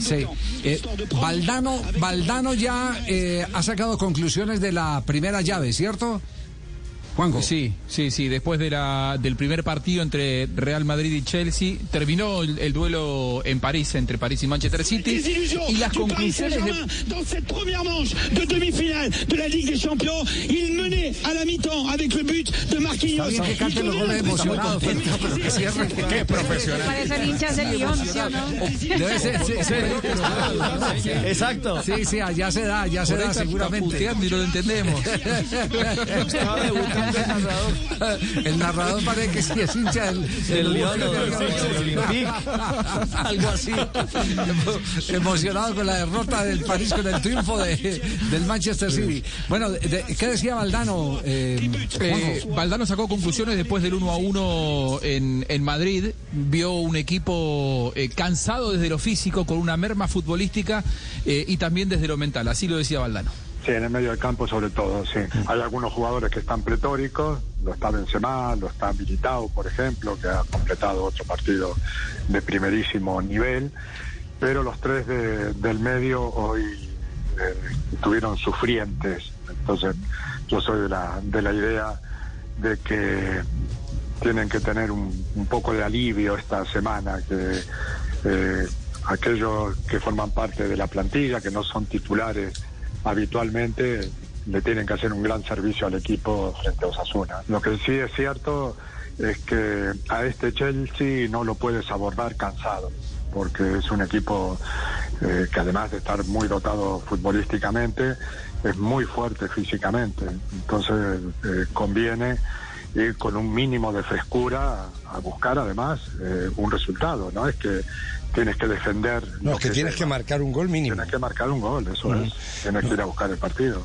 Sí. Eh, Valdano, ya eh, ha sacado conclusiones de la primera llave, ¿cierto? Juanjo. Sí, sí, sí. Después de la, del primer partido entre Real Madrid y Chelsea, terminó el, el duelo en París, entre París y Manchester City. Y las conclusiones de... Dans cette première manche de demi-finale de la Ligue des Champions, il menait à la mi-temps avec le but de Marquinhos. Está bien que cante los goles emocionados, pero, pero que cierre. Qué profesional. Parecen hinchas del Lyon, ¿sí o no? Debe ser, sí, sí. Exacto. Sí, sí, allá se da, ya se da seguramente. y no lo entendemos. Estaba debutando el narrador. El narrador parece que sí es hincha del. Algo así. Emo- emocionado con la derrota del París, con el triunfo de, del Manchester City. Bueno, de- ¿qué decía Valdano? Eh, Eh? Valdano sacó conclusiones después del 1 a 1 en, en Madrid. Vio un equipo eh, cansado desde lo físico, con una merma futbolística eh, y también desde lo mental. Así lo decía Valdano. Sí, en el medio del campo sobre todo, sí. Hay algunos jugadores que están pletóricos, lo está Benzema, lo está Militao, por ejemplo, que ha completado otro partido de primerísimo nivel, pero los tres de- del medio hoy eh, estuvieron sufrientes. Entonces, yo soy de la, de la idea de que tienen que tener un, un poco de alivio esta semana, que eh, aquellos que forman parte de la plantilla, que no son titulares habitualmente, le tienen que hacer un gran servicio al equipo frente a Osasuna. Lo que sí es cierto es que a este Chelsea no lo puedes abordar cansado, porque es un equipo eh, que además de estar muy dotado futbolísticamente, es muy fuerte físicamente. Entonces eh, conviene ir con un mínimo de frescura a buscar además eh, un resultado, ¿no? Es que tienes que defender. No, es que tienes que marcar un gol mínimo. Tienes que marcar un gol, eso es. Tienes que ir a buscar el partido.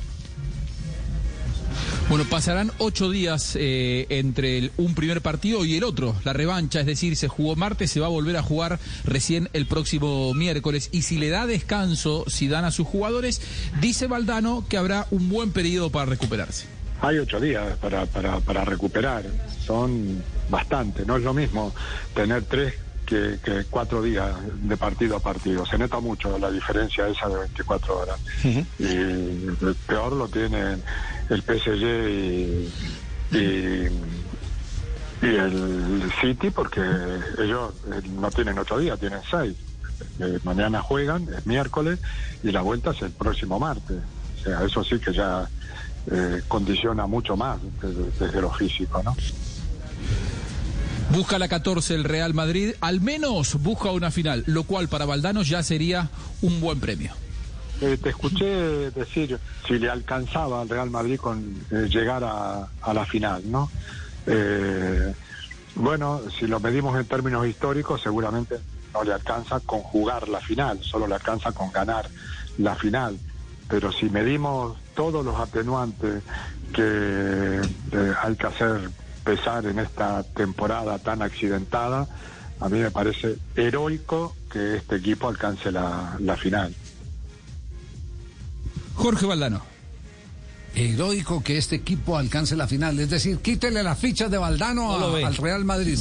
Bueno, pasarán ocho días eh, entre el- un primer partido y el otro, la revancha, es decir, se jugó martes, se va a volver a jugar recién el próximo miércoles. Y si le da descanso, si dan a sus jugadores, dice Valdano que habrá un buen periodo para recuperarse. Hay ocho días para, para, para recuperar, son bastante, no es lo mismo tener tres que, que cuatro días de partido a partido, se nota mucho la diferencia esa de 24 horas. Y peor lo tienen el PSG y, y, y el City porque ellos eh, no tienen ocho días, tienen seis. Eh, mañana juegan, es miércoles, y la vuelta es el próximo martes. O sea, eso sí que ya eh, condiciona mucho más desde, desde lo físico, ¿no? Busca la 14 el Real Madrid, al menos busca una final, lo cual para Valdano ya sería un buen premio. Eh, te escuché decir si le alcanzaba al Real Madrid con eh, llegar a, a la final, ¿no? Bueno, si lo medimos en términos históricos, seguramente no le alcanza con jugar la final, solo le alcanza con ganar la final. Pero si medimos todos los atenuantes que eh, hay que hacer pesar en esta temporada tan accidentada, a mí me parece heroico que este equipo alcance la, la final. Jorge Valdano. Heroico que este equipo alcance la final. Es decir, quítele las fichas de Valdano No a- al Real Madrid.